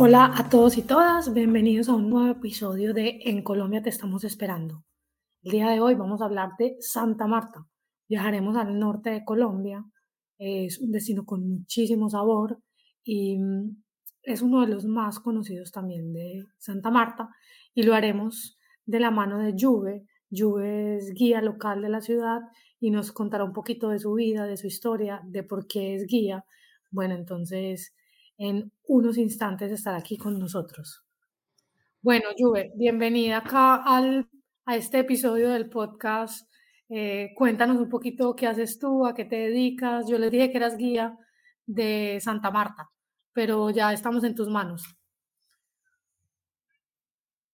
Hola a todos y todas, bienvenidos a un nuevo episodio de En Colombia te estamos esperando. El día de hoy vamos a hablar de Santa Marta. Viajaremos al norte de Colombia, es un destino con muchísimo sabor y mm, es uno de los más conocidos también de Santa Marta y lo haremos de la mano de Juve. Juve es guía local de la ciudad y nos contará un poquito de su vida, de su historia, de por qué es guía. Bueno, entonces en unos instantes estar aquí con nosotros. Bueno, Juve, bienvenida acá al, a este episodio del podcast. Eh, cuéntanos un poquito qué haces tú, a qué te dedicas. Yo les dije que eras guía de Santa Marta, pero ya estamos en tus manos.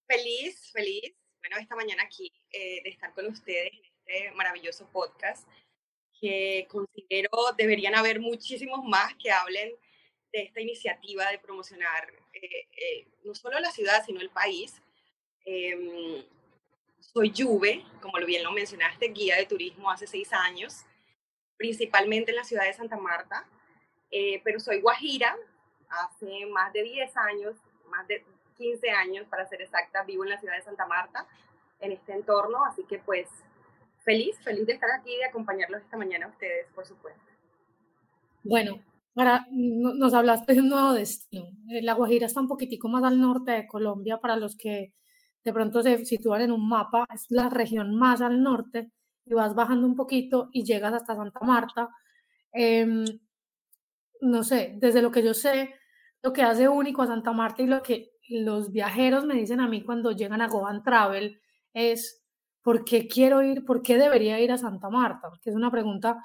Feliz, feliz. Bueno, esta mañana aquí eh, de estar con ustedes en este maravilloso podcast que considero deberían haber muchísimos más que hablen de esta iniciativa de promocionar eh, eh, no solo la ciudad, sino el país. Em, soy Juve, como bien lo mencionaste, guía de turismo hace seis años, principalmente en la ciudad de Santa Marta, eh, pero soy guajira, hace más de 10 años, más de 15 años para ser exacta, vivo en la ciudad de Santa Marta, en este entorno, así que pues feliz, feliz de estar aquí y de acompañarlos esta mañana a ustedes, por supuesto. Bueno, para, nos hablaste de un nuevo destino. Eh, la Guajira está un poquitico más al norte de Colombia, para los que de pronto se sitúan en un mapa, es la región más al norte, y vas bajando un poquito y llegas hasta Santa Marta. Em, no sé, desde lo que yo sé, lo que hace único a Santa Marta y lo que los viajeros me dicen a mí cuando llegan a Go Travel es ¿por qué quiero ir? ¿Por qué debería ir a Santa Marta? Porque es una pregunta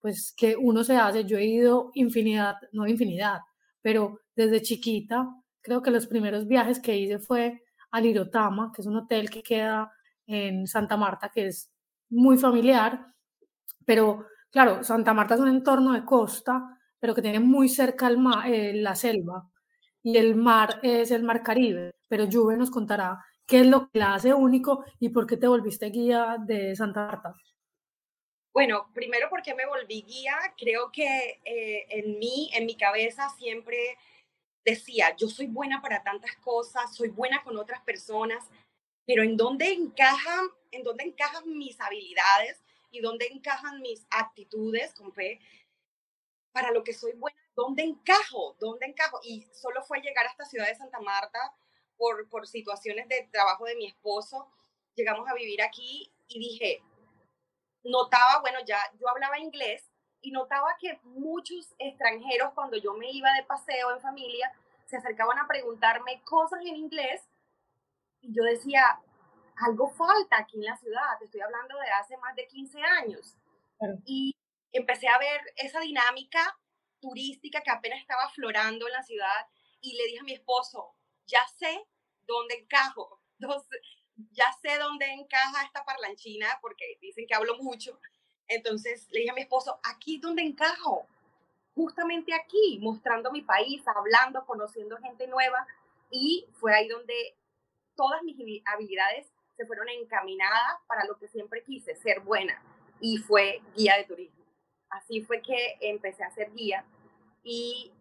pues que uno se hace. Yo he ido infinidad, no infinidad, pero desde chiquita, creo que los primeros viajes que hice fue a Lirotama, que es un hotel que queda en Santa Marta, que es muy familiar, pero claro, Santa Marta es un entorno de costa, pero que tiene muy cerca el mar, eh, la selva, y el mar es el mar Caribe, pero Juve nos contará qué es lo que la hace único y por qué te volviste guía de Santa Marta. Bueno, primero porque me volví guía, creo que eh, en mí, en mi cabeza siempre decía, yo soy buena para tantas cosas, soy buena con otras personas, pero ¿en dónde encajan, en dónde encajan mis habilidades y dónde encajan mis actitudes con fe para lo que soy buena? ¿Dónde encajo? ¿Dónde encajo? Y solo fue llegar a esta ciudad de Santa Marta por, por situaciones de trabajo de mi esposo. Llegamos a vivir aquí y dije, notaba, bueno, ya yo hablaba inglés y notaba que muchos extranjeros cuando yo me iba de paseo en familia se acercaban a preguntarme cosas en inglés y yo decía, algo falta aquí en la ciudad, te estoy hablando de hace más de 15 años. Y empecé a ver esa dinámica turística que apenas estaba aflorando en la ciudad y le dije a mi esposo, ya sé dónde encajo. Entonces, ya sé dónde encaja esta parlanchina porque dicen que hablo mucho. Entonces le dije a mi esposo, aquí donde encajo, justamente aquí, mostrando mi país, hablando, conociendo gente nueva. Y fue ahí donde todas mis habilidades se fueron encaminadas para lo que siempre quise, ser buena. Y fue guía de turismo. Así fue que empecé a ser guía. Y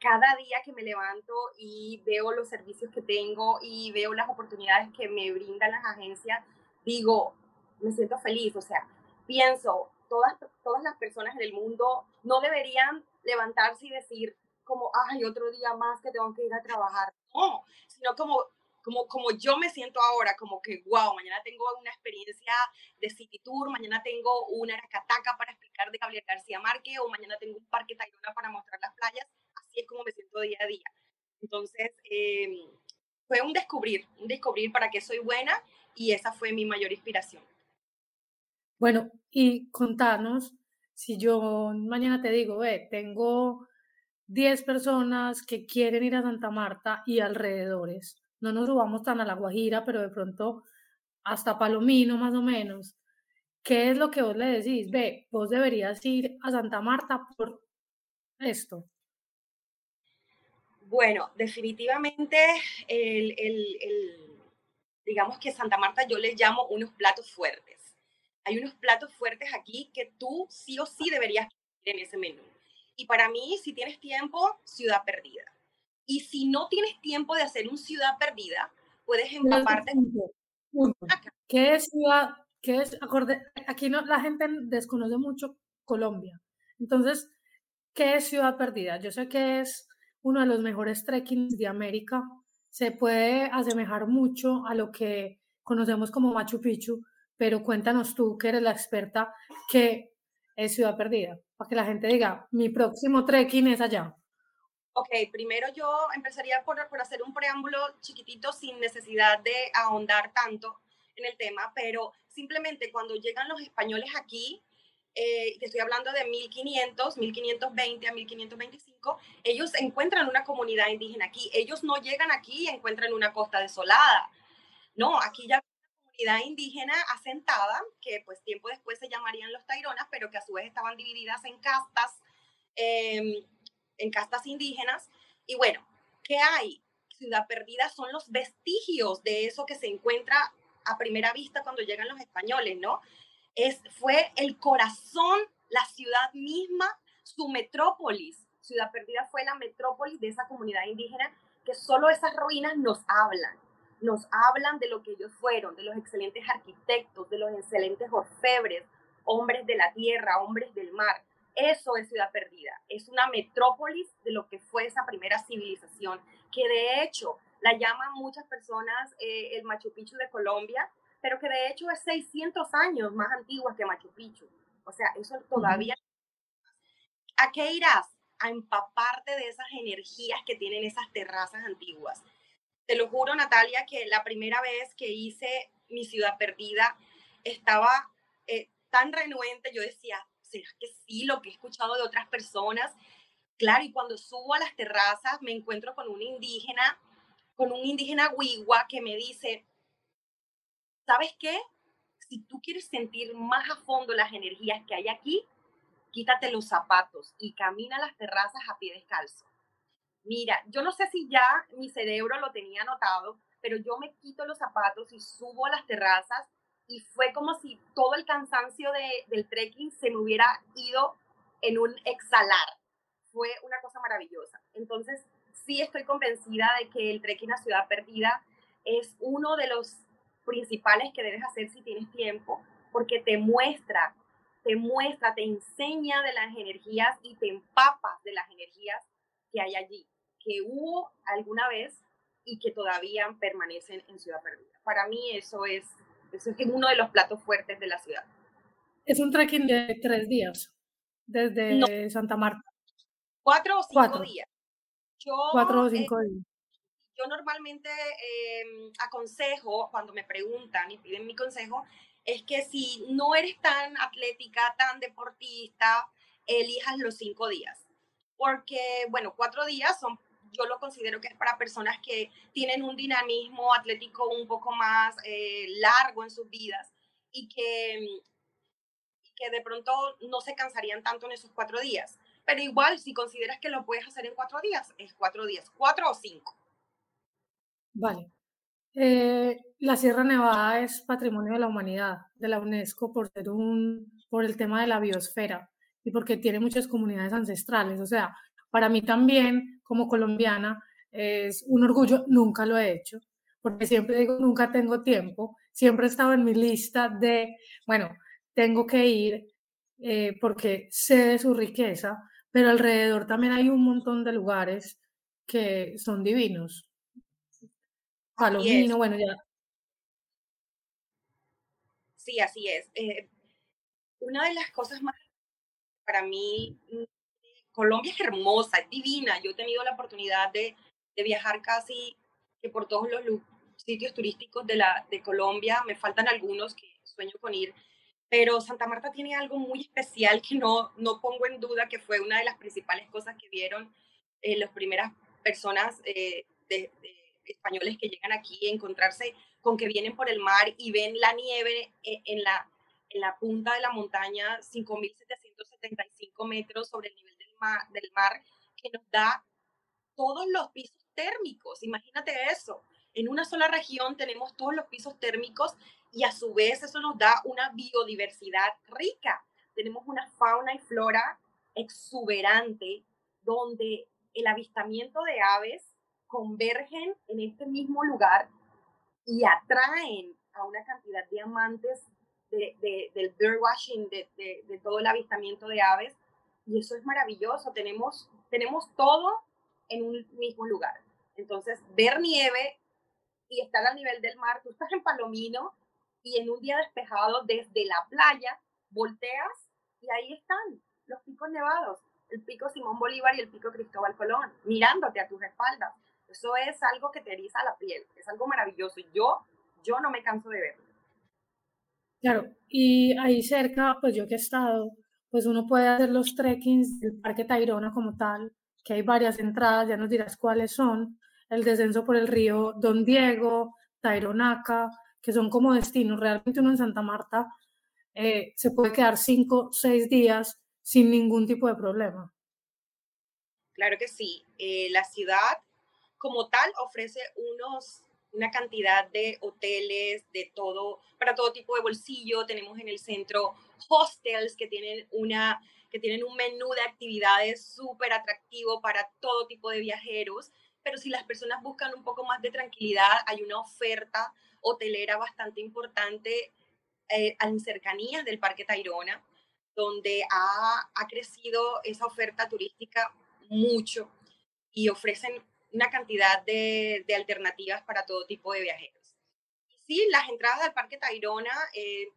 cada día que me levanto y veo los servicios que tengo y veo las oportunidades que me brindan las agencias, digo, me siento feliz, o sea, pienso, todas, todas las personas en el mundo no deberían levantarse y decir como, ay, otro día más que tengo que ir a trabajar, no, sino como, como, como yo me siento ahora, como que, wow, mañana tengo una experiencia de City Tour, mañana tengo una Aracataca para explicar de Gabriel García Márquez, o mañana tengo un parque Tayrona para mostrar las playas, es como me siento día a día. Entonces, em, fue un descubrir, un descubrir para qué soy buena y esa fue mi mayor inspiración. Bueno, y contanos, si yo mañana te digo, ve, tengo 10 personas que quieren ir a Santa Marta y alrededores, no nos subamos tan a La Guajira, pero de pronto hasta Palomino más o menos. ¿Qué es lo que vos le decís? Ve, vos deberías ir a Santa Marta por esto. Bueno, definitivamente, el, digamos que Santa Marta yo les llamo unos platos fuertes. Hay unos platos fuertes aquí que tú sí o sí deberías tener en ese menú. Y para mí, si tienes tiempo, Ciudad Perdida. Y si no tienes tiempo de hacer un ciudad perdida, puedes empaparte. ¿Qué es ciudad? ¿Qué es? Acorde, aquí no, la gente desconoce mucho Colombia. Entonces, ¿qué es ciudad perdida? Yo sé que es uno de los mejores trekkings de América. Se puede asemejar mucho a lo que conocemos como Machu Picchu, pero cuéntanos tú, que eres la experta, ¿qué es Ciudad Perdida? Para que la gente diga, mi próximo trekking es allá. Ok, primero yo empezaría por, por hacer un preámbulo chiquitito sin necesidad de ahondar tanto en el tema, pero simplemente cuando llegan los españoles aquí, eh, te estoy hablando de 1500, 1520 a 1525, ellos encuentran una comunidad indígena aquí. Ellos no llegan aquí y encuentran una costa desolada. No, aquí ya comunidad indígena asentada, que pues tiempo después se llamarían los Taironas, pero que a su vez estaban divididas en castas, em, en castas indígenas. Y bueno, ¿qué hay? Ciudad Perdida son los vestigios de eso que se encuentra a primera vista cuando llegan los españoles, ¿no? Es, fue el corazón, la ciudad misma, su metrópolis. Ciudad Perdida fue la metrópolis de esa comunidad indígena que solo esas ruinas nos hablan nos hablan de lo que ellos fueron, de los excelentes arquitectos, de los excelentes orfebres, hombres de la tierra, hombres del mar. Eso es Ciudad Perdida. Es una metrópolis de lo que fue esa primera civilización, que de hecho la llaman muchas personas eh, el Machu Picchu de Colombia, pero que de hecho es 600 años más antigua que Machu Picchu. O sea, eso todavía... ¿A qué irás? A empaparte de esas energías que tienen esas terrazas antiguas te lo juro, Natalia, que la primera vez que hice mi ciudad perdida estaba eh, tan renuente, yo decía, ¿será que sí lo que he escuchado de otras personas? Claro, y cuando subo a las terrazas me encuentro con un indígena, con un indígena huigua que me dice, ¿sabes qué? Si tú quieres sentir más a fondo las energías que hay aquí, quítate los zapatos y camina a las terrazas a pie descalzo. Mira, yo no sé si ya mi cerebro lo tenía anotado, pero yo me quito los zapatos y subo a las terrazas y fue como si todo el cansancio de, del trekking se me hubiera ido en un exhalar. Fue una cosa maravillosa. Entonces, sí estoy convencida de que el trekking a Ciudad Perdida es uno de los principales que debes hacer si tienes tiempo, porque te muestra, te muestra, te enseña de las energías y te empapas de las energías que hay allí que hubo alguna vez y que todavía permanecen en Ciudad Perdida. Para mí eso es, eso es uno de los platos fuertes de la ciudad. Es un trekking de tres días, desde Santa Marta. Cuatro o cinco días. Yo, Cuatro o cinco días. Yo normalmente em, aconsejo, cuando me preguntan y piden mi consejo, es que si no eres tan atlética, tan deportista, elijas los cinco días. Porque, bueno, cuatro días son yo lo considero que es para personas que tienen un dinamismo atlético un poco más eh, largo en sus vidas y que, que de pronto no se cansarían tanto en esos cuatro días. Pero igual, si consideras que lo puedes hacer en cuatro días, es cuatro días, cuatro o cinco. Vale. Eh, la Sierra Nevada es patrimonio de la humanidad, de la UNESCO, por ser un, por el tema de la biosfera y porque tiene muchas comunidades ancestrales. O sea, para mí también, como colombiana, es un orgullo, nunca lo he hecho, porque siempre digo, nunca tengo tiempo, siempre he estado en mi lista de, bueno, tengo que ir eh, porque sé de su riqueza, pero alrededor también hay un montón de lugares que son divinos. Palomino, bueno, ya. Sí, así es. Eh, una de las cosas más para mí Colombia es hermosa, es divina. Yo he tenido la oportunidad de, viajar casi que por todos los sitios turísticos de, la, de Colombia. Me faltan algunos que sueño con ir. Pero Santa Marta tiene algo muy especial que no, no pongo en duda, que fue una de las principales cosas que vieron eh, las primeras personas eh, de, españoles que llegan aquí, encontrarse con que vienen por el mar y ven la nieve eh, en, la, en la punta de la montaña, 5.775 metros sobre el nivel del mar que nos da todos los pisos térmicos. Imagínate eso. En una sola región tenemos todos los pisos térmicos y a su vez eso nos da una biodiversidad rica. Tenemos una fauna y flora exuberante donde el avistamiento de aves convergen en este mismo lugar y atraen a una cantidad de amantes de, del birdwatching, de, de, todo el avistamiento de aves. Y eso es maravilloso. Tenemos, tenemos todo en un mismo lugar. Entonces, ver nieve y estar al nivel del mar, tú estás en Palomino y en un día despejado desde la playa, volteas y ahí están los picos nevados, el pico Simón Bolívar y el pico Cristóbal Colón, mirándote a tus espaldas. Eso es algo que te eriza la piel, es algo maravilloso yo, yo no me canso de verlo. Claro, y ahí cerca, pues yo que he estado, pues uno puede hacer los trekkings del Parque Tayrona como tal, que hay varias entradas, ya nos dirás cuáles son, el descenso por el río Don Diego, Taironaca, que son como destinos. Realmente uno en Santa Marta eh, se puede quedar cinco, seis días sin ningún tipo de problema. Claro que sí. Eh, la ciudad como tal ofrece unos, una cantidad de hoteles, de todo, para todo tipo de bolsillo. Tenemos en el centro hostels que tienen, una, que tienen un menú de actividades súper atractivo para todo tipo de viajeros. Pero si las personas buscan un poco más de tranquilidad, hay una oferta hotelera bastante importante eh, en cercanías del Parque Tayrona, donde ha, ha crecido esa oferta turística mucho y ofrecen una cantidad de, alternativas para todo tipo de viajeros. Sí, las entradas al Parque Tayrona, eh,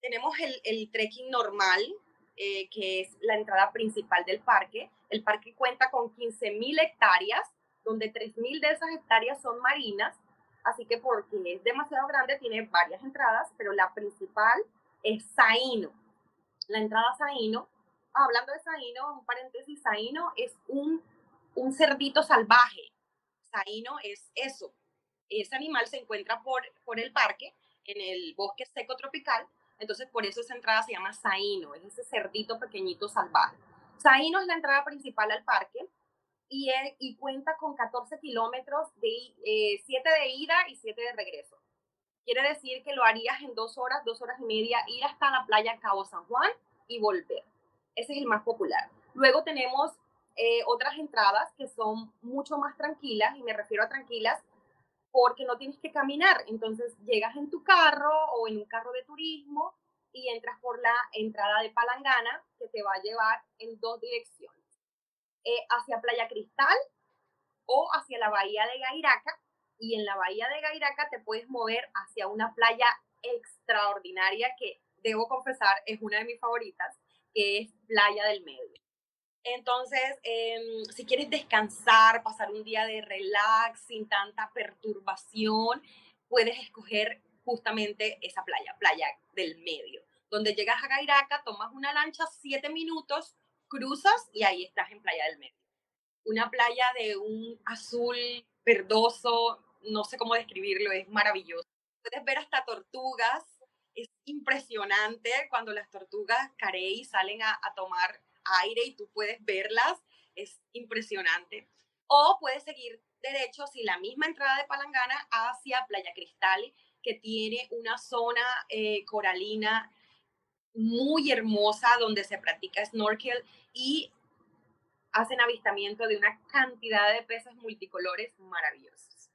tenemos el, trekking normal, eh, que es la entrada principal del parque. El parque cuenta con 15.000 hectáreas, donde 3.000 de esas hectáreas son marinas, así que porque es demasiado grande tiene varias entradas, pero la principal es Saíno. La entrada Saíno, hablando de Saíno, un paréntesis, Saíno es un un cerdito salvaje. Saíno es eso. Ese animal se encuentra por, por el parque, en el bosque seco tropical, entonces por eso esa entrada se llama Saíno, es ese cerdito pequeñito salvaje. Saíno es la entrada principal al parque y, y cuenta con 14 kilómetros, de, 7 eh, de ida y 7 de regreso. Quiere decir que lo harías en dos horas, dos horas y media, ir hasta la playa Cabo San Juan y volver. Ese es el más popular. Luego tenemos eh, otras entradas que son mucho más tranquilas, y me refiero a tranquilas porque no tienes que caminar. Entonces llegas en tu carro o en un carro de turismo y entras por la entrada de Palangana que te va a llevar en dos direcciones, eh, hacia Playa Cristal o hacia la bahía de Gairaca. Y en la bahía de Gairaca te puedes mover hacia una playa extraordinaria que debo confesar es una de mis favoritas, que es Playa del Medio. Entonces, em, si quieres descansar, pasar un día de relax sin tanta perturbación, puedes escoger justamente esa playa, playa del medio, donde llegas a Gairaca, tomas una lancha, siete minutos, cruzas y ahí estás en playa del medio. Una playa de un azul verdoso, no sé cómo describirlo, es maravilloso. Puedes ver hasta tortugas, es impresionante cuando las tortugas carey salen a, a tomar aire y tú puedes verlas, es impresionante. O puedes seguir derecho si la misma entrada de Palangana hacia Playa Cristal, que tiene una zona eh, coralina muy hermosa donde se practica snorkel y hacen avistamiento de una cantidad de peces multicolores maravillosos.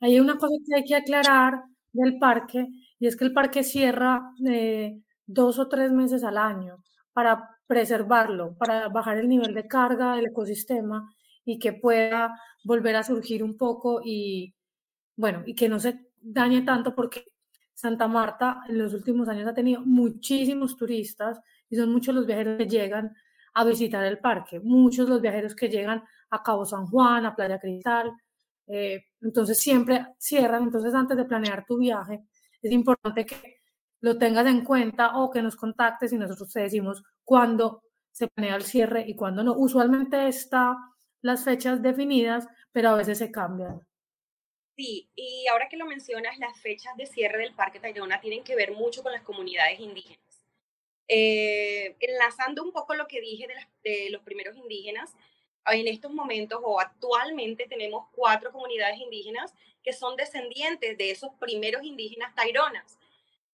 Hay una cosa que hay que aclarar del parque y es que el parque cierra eh, dos o tres meses al año para preservarlo, para bajar el nivel de carga del ecosistema y que pueda volver a surgir un poco y, bueno, y que no se dañe tanto porque Santa Marta en los últimos años ha tenido muchísimos turistas y son muchos los viajeros que llegan a visitar el parque, muchos los viajeros que llegan a Cabo San Juan, a Playa Cristal, eh, entonces siempre cierran, entonces antes de planear tu viaje es importante que lo tengas en cuenta o que nos contactes y nosotros te decimos cuándo se planea el cierre y cuándo no. Usualmente está las fechas definidas, pero a veces se cambian. Sí, y ahora que lo mencionas, las fechas de cierre del Parque Tayrona tienen que ver mucho con las comunidades indígenas. Eh, enlazando un poco lo que dije de, de los primeros indígenas, en estos momentos o actualmente tenemos cuatro comunidades indígenas que son descendientes de esos primeros indígenas taironas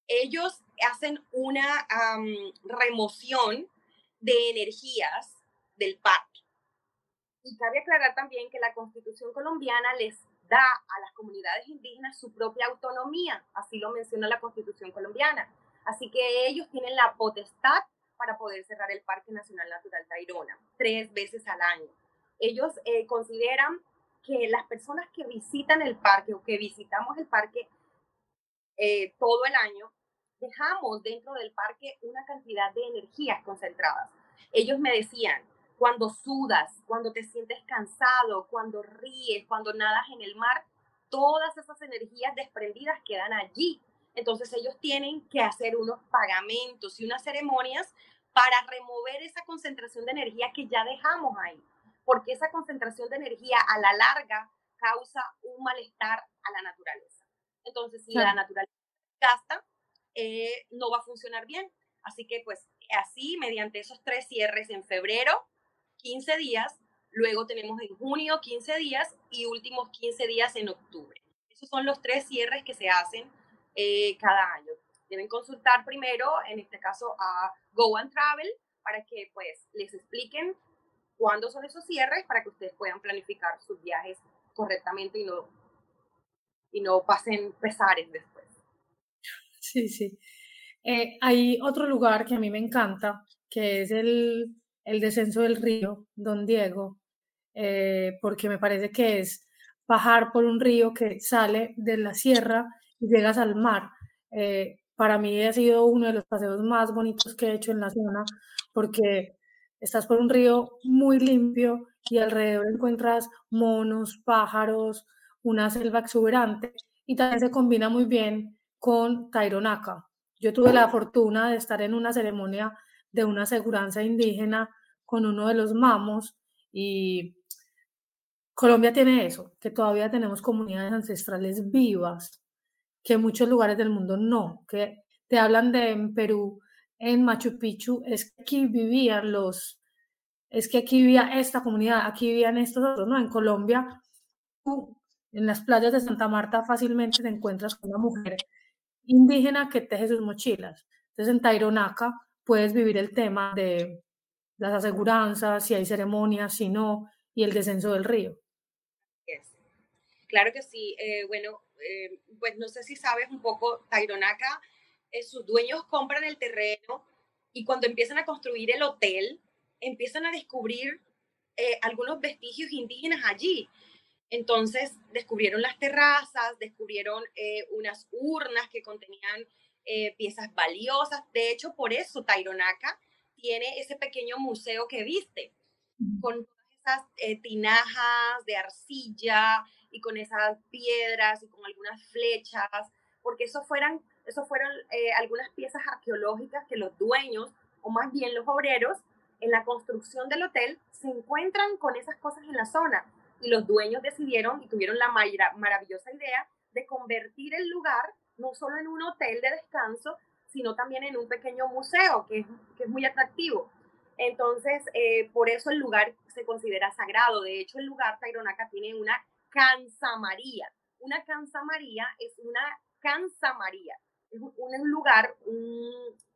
ellos hacen una remoción de energías del parque. Y cabe aclarar también que la constitución colombiana les da a las comunidades indígenas su propia autonomía, así lo menciona la constitución colombiana. Así que ellos tienen la potestad para poder cerrar el Parque Nacional Natural Tayrona tres veces al año. Ellos eh, consideran que las personas que visitan el parque o que visitamos el parque eh, todo el año, dejamos dentro del parque una cantidad de energías concentradas. Ellos me decían, cuando sudas, cuando te sientes cansado, cuando ríes, cuando nadas en el mar, todas esas energías desprendidas quedan allí. Entonces ellos tienen que hacer unos pagamentos y unas ceremonias para remover esa concentración de energía que ya dejamos ahí, porque esa concentración de energía a la larga causa un malestar a la naturaleza. Entonces, si la naturaleza gasta, eh, no va a funcionar bien. Así que, pues, así, mediante esos tres cierres en febrero, 15 días, luego tenemos en junio 15 días y últimos 15 días en octubre. Esos son los tres cierres que se hacen eh, cada año. Deben consultar primero, en este caso, a Go and Travel para que pues les expliquen cuándo son esos cierres para que ustedes puedan planificar sus viajes correctamente y no, y no pasen pesares después. Sí, sí. Eh, hay otro lugar que a mí me encanta, que es el descenso del río Don Diego, eh, porque me parece que es bajar por un río que sale de la sierra y llegas al mar. Eh, para mí ha sido uno de los paseos más bonitos que he hecho en la zona, porque estás por un río muy limpio y alrededor encuentras monos, pájaros, una selva exuberante y también se combina muy bien con Taironaca. Yo tuve la fortuna de estar en una ceremonia de una aseguranza indígena con uno de los mamos y Colombia tiene eso, que todavía tenemos comunidades ancestrales vivas, que en muchos lugares del mundo no, que te hablan de en Perú, en Machu Picchu, es que aquí vivían los, es que aquí vivía esta comunidad, aquí vivían estos otros, ¿no? En Colombia, en las playas de Santa Marta fácilmente te encuentras con una mujer indígena que teje sus mochilas. Entonces en Taironaca puedes vivir el tema de las aseguranzas, si hay ceremonias, si no, y el descenso del río. Claro que sí. Eh, bueno, eh, pues no sé si sabes un poco, Taironaca, eh, sus dueños compran el terreno y cuando empiezan a construir el hotel, empiezan a descubrir algunos vestigios indígenas allí. Entonces descubrieron las terrazas, descubrieron unas urnas que contenían piezas valiosas. De hecho, por eso Taironaca tiene ese pequeño museo que viste, con esas eh, tinajas de arcilla y con esas piedras y con algunas flechas, porque eso, fueran, eso fueron eh, algunas piezas arqueológicas que los dueños, o más bien los obreros, en la construcción del hotel se encuentran con esas cosas en la zona y los dueños decidieron y tuvieron la maravillosa idea de convertir el lugar no solo en un hotel de descanso, sino también en un pequeño museo que es, que es muy atractivo. Entonces, eh, por eso el lugar se considera sagrado. De hecho, el lugar Taironaca tiene una cansa María. Una cansa María es una cansa María. Es un, lugar,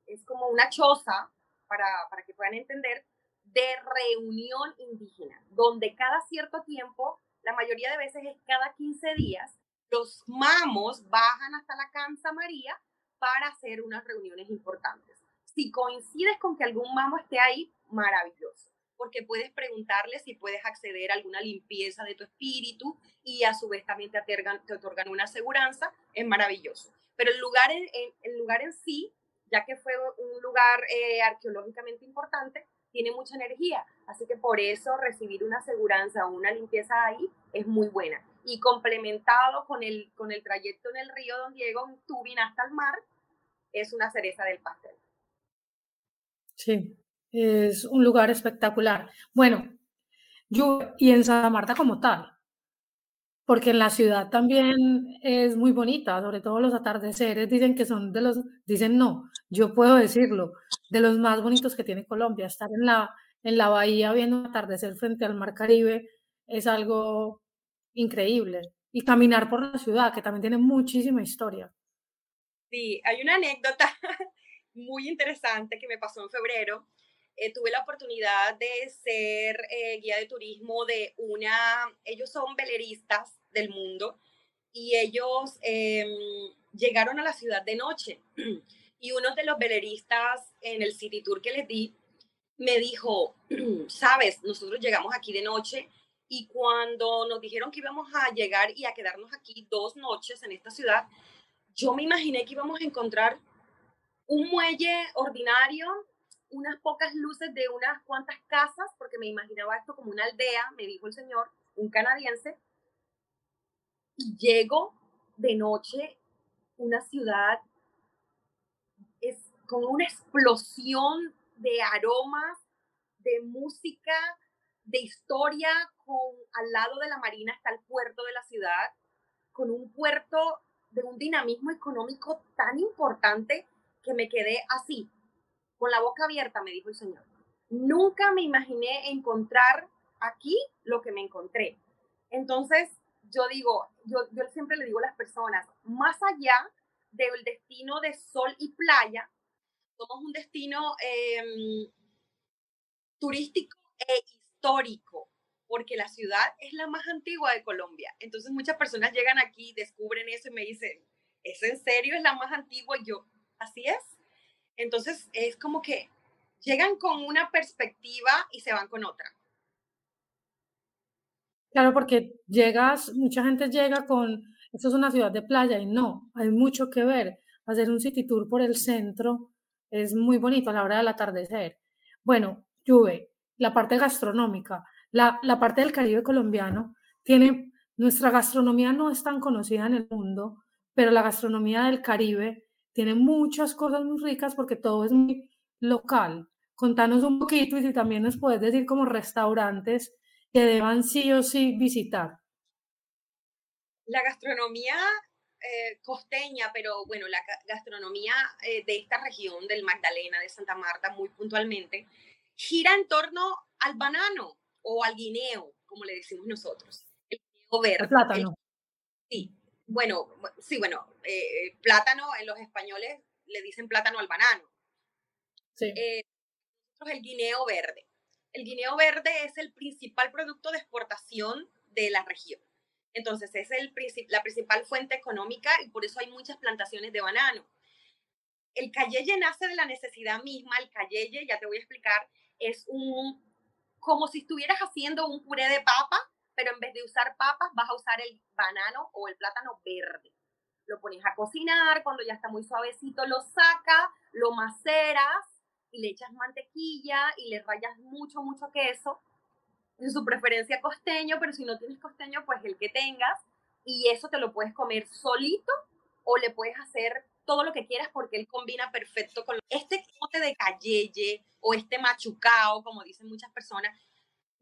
es como una choza, para, para que puedan entender, de reunión indígena, donde cada cierto tiempo, la mayoría de veces es cada 15 días, los mamos bajan hasta la Cansa María para hacer unas reuniones importantes. Si coincides con que algún mamo esté ahí, maravilloso, porque puedes preguntarle si puedes acceder a alguna limpieza de tu espíritu y a su vez también te otorgan, te otorgan una aseguranza, es maravilloso. Pero el lugar en, el lugar en sí, ya que fue un lugar eh, arqueológicamente importante, tiene mucha energía, así que por eso recibir una aseguranza o una limpieza ahí es muy buena. Y complementado con el, con el trayecto en el río Don Diego, en tubing hasta el mar, es una cereza del pastel. Sí, es un lugar espectacular. Bueno, yo y en Santa Marta como tal, porque en la ciudad también es muy bonita, sobre todo los atardeceres dicen que son de los, dicen no, yo puedo decirlo, de los más bonitos que tiene Colombia. Estar en la, en la bahía viendo un atardecer frente al mar Caribe es algo increíble. Y caminar por la ciudad, que también tiene muchísima historia. Sí, hay una anécdota muy interesante que me pasó en febrero. Eh, tuve la oportunidad de ser eh, guía de turismo de una, ellos son veleristas del mundo y ellos em, llegaron a la ciudad de noche. Y uno de los veleristas en el City Tour que les di me dijo, sabes, nosotros llegamos aquí de noche y cuando nos dijeron que íbamos a llegar y a quedarnos aquí dos noches en esta ciudad, yo me imaginé que íbamos a encontrar un muelle ordinario, unas pocas luces de unas cuantas casas, porque me imaginaba esto como una aldea, me dijo el señor, un canadiense, y llego de noche, una ciudad es con una explosión de aromas, de música, de historia, con al lado de la marina está el puerto de la ciudad, con un puerto de un dinamismo económico tan importante que me quedé así, con la boca abierta, me dijo el Señor. Nunca me imaginé encontrar aquí lo que me encontré. Entonces, yo digo, yo, siempre le digo a las personas, más allá del destino de sol y playa, somos un destino em, turístico e histórico, porque la ciudad es la más antigua de Colombia. Entonces muchas personas llegan aquí, descubren eso y me dicen, ¿es en serio? ¿Es la más antigua? Y yo, así es. Entonces es como que llegan con una perspectiva y se van con otra. Claro, porque llegas, mucha gente llega con, esto es una ciudad de playa y no, hay mucho que ver. Hacer un city tour por el centro es muy bonito a la hora del atardecer. Bueno, Juve, la parte gastronómica, la, la parte del Caribe colombiano tiene, nuestra gastronomía no es tan conocida en el mundo, pero la gastronomía del Caribe tiene muchas cosas muy ricas porque todo es muy local. Contanos un poquito y si también nos puedes decir como restaurantes que deban sí o sí visitar. La gastronomía eh, costeña, pero bueno, la gastronomía eh, de esta región del Magdalena, de Santa Marta, muy puntualmente, gira en torno al banano o al guineo, como le decimos nosotros. El guineo verde. El plátano. Bueno, sí, bueno, eh, plátano en los españoles le dicen plátano al banano. Sí. el guineo verde. El guineo verde es el principal producto de exportación de la región. Entonces es el, la principal fuente económica y por eso hay muchas plantaciones de banano. El cayeye nace de la necesidad misma. El cayeye, ya te voy a explicar, es un, como si estuvieras haciendo un puré de papa, pero en vez de usar papas vas a usar el banano o el plátano verde. Lo pones a cocinar, cuando ya está muy suavecito lo sacas, lo maceras y le echas mantequilla y le rayas mucho, mucho queso. En su preferencia costeño, pero si no tienes costeño, pues el que tengas. Y eso te lo puedes comer solito o le puedes hacer todo lo que quieras porque él combina perfecto con este cote de cayeye o este machucao, como dicen muchas personas,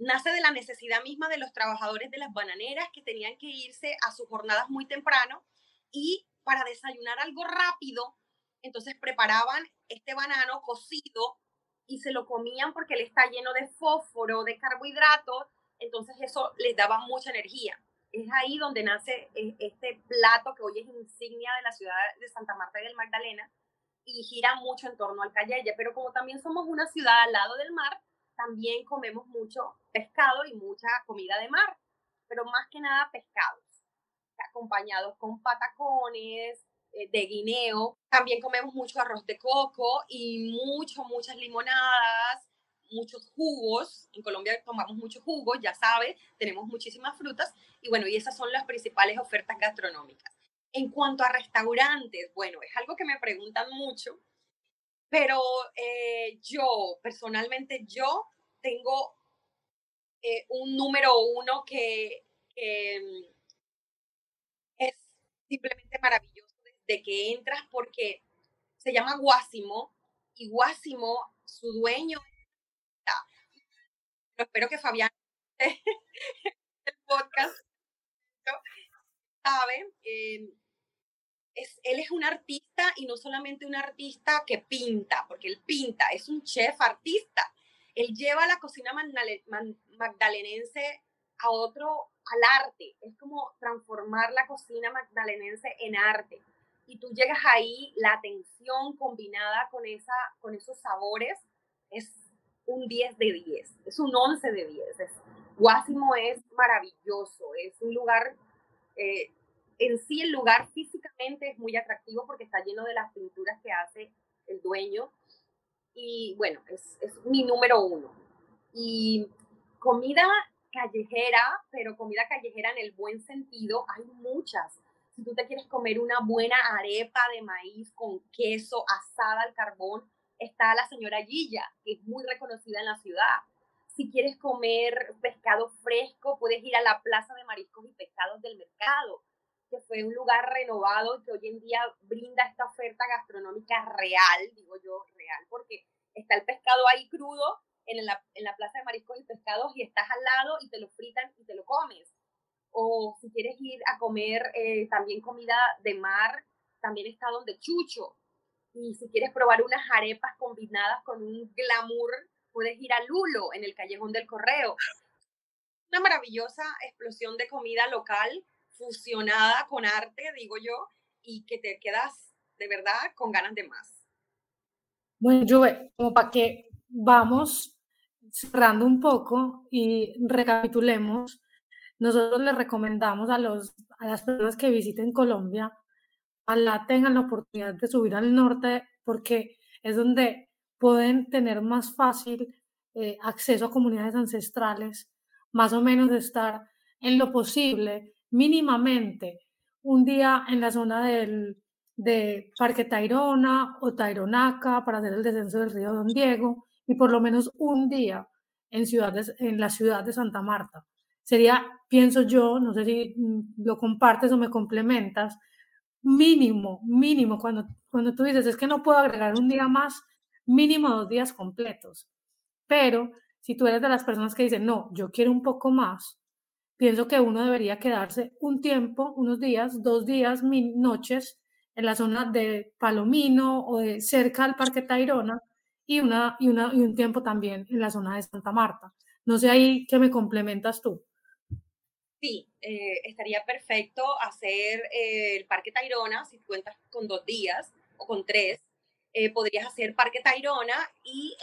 nace de la necesidad misma de los trabajadores de las bananeras que tenían que irse a sus jornadas muy temprano y para desayunar algo rápido entonces preparaban este banano cocido y se lo comían porque él está lleno de fósforo, de carbohidratos, entonces eso les daba mucha energía. Es ahí donde nace eh, este plato que hoy es insignia de la ciudad de Santa Marta y del Magdalena y gira mucho en torno al cayeye, pero como también somos una ciudad al lado del mar, también comemos mucho pescado y mucha comida de mar, pero más que nada pescados, acompañados con patacones, eh, de guineo. También comemos mucho arroz de coco y mucho, muchas limonadas, muchos jugos. En Colombia tomamos muchos jugos, ya sabes, tenemos muchísimas frutas y bueno, y esas son las principales ofertas gastronómicas. En cuanto a restaurantes, bueno, es algo que me preguntan mucho, pero eh, yo, personalmente, yo tengo eh, un número uno que mm, es simplemente maravilloso de que entras porque se llama Guásimo y Guásimo, su dueño, pero espero que Fabián el podcast sabe, em, es, él es un artista y no solamente un artista que pinta, porque él pinta, es un chef artista. Él lleva la cocina magdalenense a otro, al arte. Es como transformar la cocina magdalenense en arte y tú llegas ahí, la atención combinada con, esa, con esos sabores es un 10 de 10, es un 11 de 10. Es, Guásimo es maravilloso, es un lugar, eh, en sí el lugar físicamente es muy atractivo porque está lleno de las pinturas que hace el dueño. Y bueno, es, es mi número uno. Y comida callejera, pero comida callejera en el buen sentido, hay muchas. Si tú te quieres comer una buena arepa de maíz con queso asada al carbón, está la señora Gilla, que es muy reconocida en la ciudad. Si quieres comer pescado fresco, puedes ir a la Plaza de Mariscos y Pescados del Mercado, que fue un lugar renovado y que hoy en día brinda esta oferta gastronómica real, digo yo real, porque está el pescado ahí crudo en la, Plaza de Mariscos y Pescados y estás al lado y te lo fritan y te lo comes. O si quieres ir a comer eh, también comida de mar, también está donde Chucho. Y si quieres probar unas arepas combinadas con un glamour, puedes ir a Lulo en el Callejón del Correo. Una maravillosa explosión de comida local fusionada con arte, digo yo, y que te quedas de verdad con ganas de más. Bueno, yo como para que vamos cerrando un poco y recapitulemos, nosotros les recomendamos a, los, a las personas que visiten Colombia, la tengan la oportunidad de subir al norte porque es donde pueden tener más fácil eh, acceso a comunidades ancestrales, más o menos estar en lo posible, mínimamente, un día en la zona del, de Parque Tayrona o Taironaca para hacer el descenso del río Don Diego y por lo menos un día en, ciudades, en la ciudad de Santa Marta. Sería, pienso yo, no sé si mm, lo compartes o me complementas, mínimo, mínimo, cuando, cuando tú dices, es que no puedo agregar un día más, mínimo dos días completos. Pero si tú eres de las personas que dicen, no, yo quiero un poco más, pienso que uno debería quedarse un tiempo, unos días, dos días, noches en la zona de Palomino o de cerca al Parque Tayrona y, una, y, una, y un tiempo también en la zona de Santa Marta. No sé ahí qué me complementas tú. Sí, eh, estaría perfecto hacer eh, el Parque Tayrona, si cuentas con dos días o con tres, eh, podrías hacer Parque Tayrona y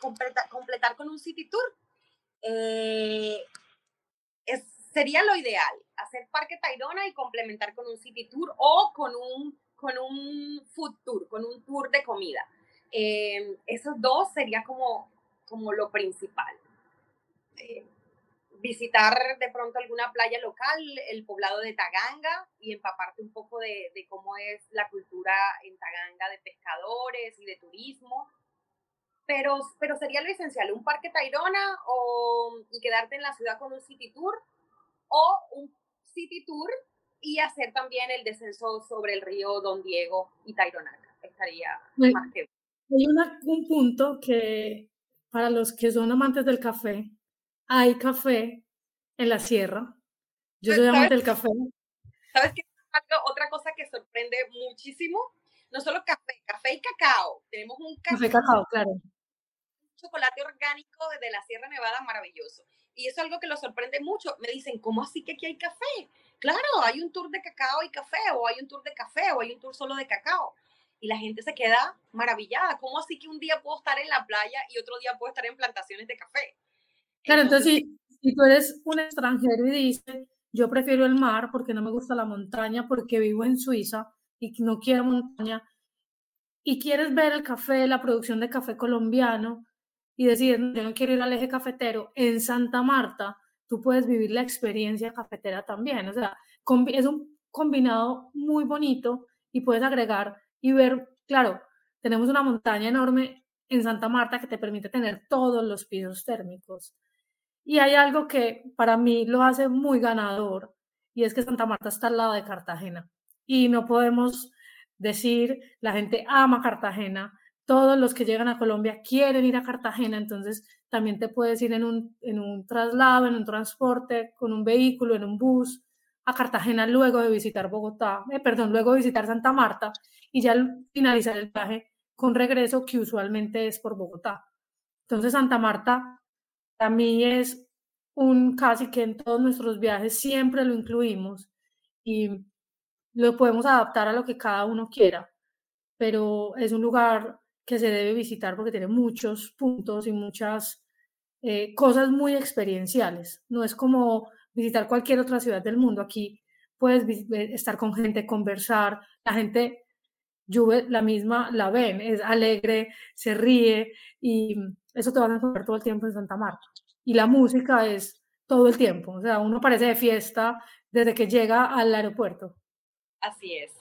completar con un City Tour. Es, sería lo ideal, hacer Parque Tayrona y complementar con un City Tour o con un, con un Food Tour, con un tour de comida. esos dos sería como, como lo principal visitar de pronto alguna playa local, el poblado de Taganga y empaparte un poco de, cómo es la cultura en Taganga de pescadores y de turismo. Pero, pero sería lo esencial, un parque Tairona o, y quedarte en la ciudad con un city tour o un city tour y hacer también el descenso sobre el río Don Diego y Taironaca. Estaría más que... Hay un punto que para los que son amantes del café, hay café en la sierra. Yo soy amante del café. ¿Sabes qué? Otra cosa que sorprende muchísimo, no solo café, café y cacao. Tenemos un café, cacao, claro. Chocolate orgánico de la Sierra Nevada maravilloso. Y eso es algo que lo sorprende mucho. Me dicen, ¿cómo así que aquí hay café? Claro, hay un tour de cacao y café, o hay un tour de café, o hay un tour solo de cacao. Y la gente se queda maravillada. ¿Cómo así que un día puedo estar en la playa y otro día puedo estar en plantaciones de café? Claro, entonces, si, tú eres un extranjero y dices, yo prefiero el mar porque no me gusta la montaña, porque vivo en Suiza y no quiero montaña, y quieres ver el café, la producción de café colombiano, y decir, yo no quiero ir al eje cafetero, en Santa Marta, tú puedes vivir la experiencia cafetera también. O sea, es un combinado muy bonito y puedes agregar y ver, claro, tenemos una montaña enorme en Santa Marta que te permite tener todos los pisos térmicos. Y hay algo que para mí lo hace muy ganador y es que Santa Marta está al lado de Cartagena y no podemos decir la gente ama Cartagena, todos los que llegan a Colombia quieren ir a Cartagena, entonces también te puedes ir en un, en un traslado, en un transporte, con un vehículo, en un bus a Cartagena luego de visitar Bogotá, eh, perdón, luego de visitar Santa Marta y ya finalizar el viaje con regreso que usualmente es por Bogotá. Entonces Santa Marta a mí es un casi que en todos nuestros viajes siempre lo incluimos y lo podemos adaptar a lo que cada uno quiera, pero es un lugar que se debe visitar porque tiene muchos puntos y muchas eh, cosas muy experienciales. No es como visitar cualquier otra ciudad del mundo. Aquí puedes estar con gente, conversar. La gente, Juve, la misma, la ven, es alegre, se ríe y eso te va a encontrar todo el tiempo en Santa Marta. Y la música es todo el tiempo. O sea, uno parece de fiesta desde que llega al aeropuerto. Así es,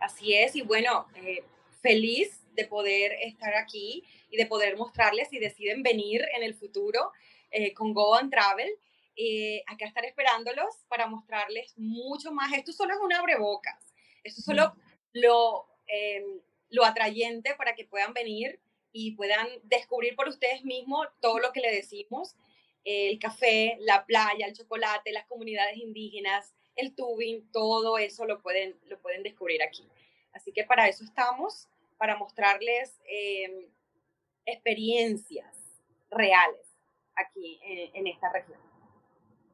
así es. Y bueno, eh, feliz de poder estar aquí y de poder mostrarles si deciden venir en el futuro eh, con Go and Travel. Eh, acá estar esperándolos para mostrarles mucho más. Esto solo es un abrebocas. Esto es solo lo, em, lo atrayente para que puedan venir y puedan descubrir por ustedes mismos todo lo que le decimos. El café, la playa, el chocolate, las comunidades indígenas, el tubing, todo eso lo pueden, lo pueden descubrir aquí. Así que para eso estamos, para mostrarles em, experiencias reales aquí en, esta región.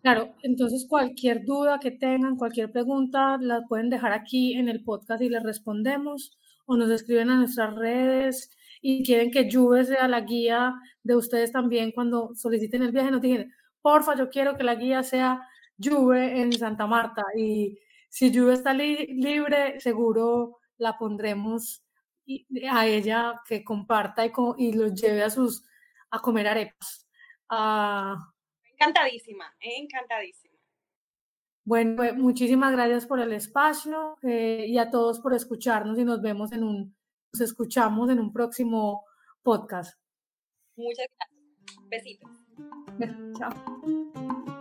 Claro, entonces cualquier duda que tengan, cualquier pregunta, la pueden dejar aquí en el podcast y les respondemos o nos escriben a nuestras redes y quieren que Juve sea la guía de ustedes también cuando soliciten el viaje, nos digan, porfa, yo quiero que la guía sea Juve en Santa Marta y si Juve está libre, seguro la pondremos a ella que comparta y, y los lleve a sus a comer arepas. Ah, encantadísima, encantadísima. Bueno, pues, muchísimas gracias por el espacio eh, y a todos por escucharnos y nos vemos en un, nos escuchamos en un próximo podcast. Muchas gracias. Besitos. Chao.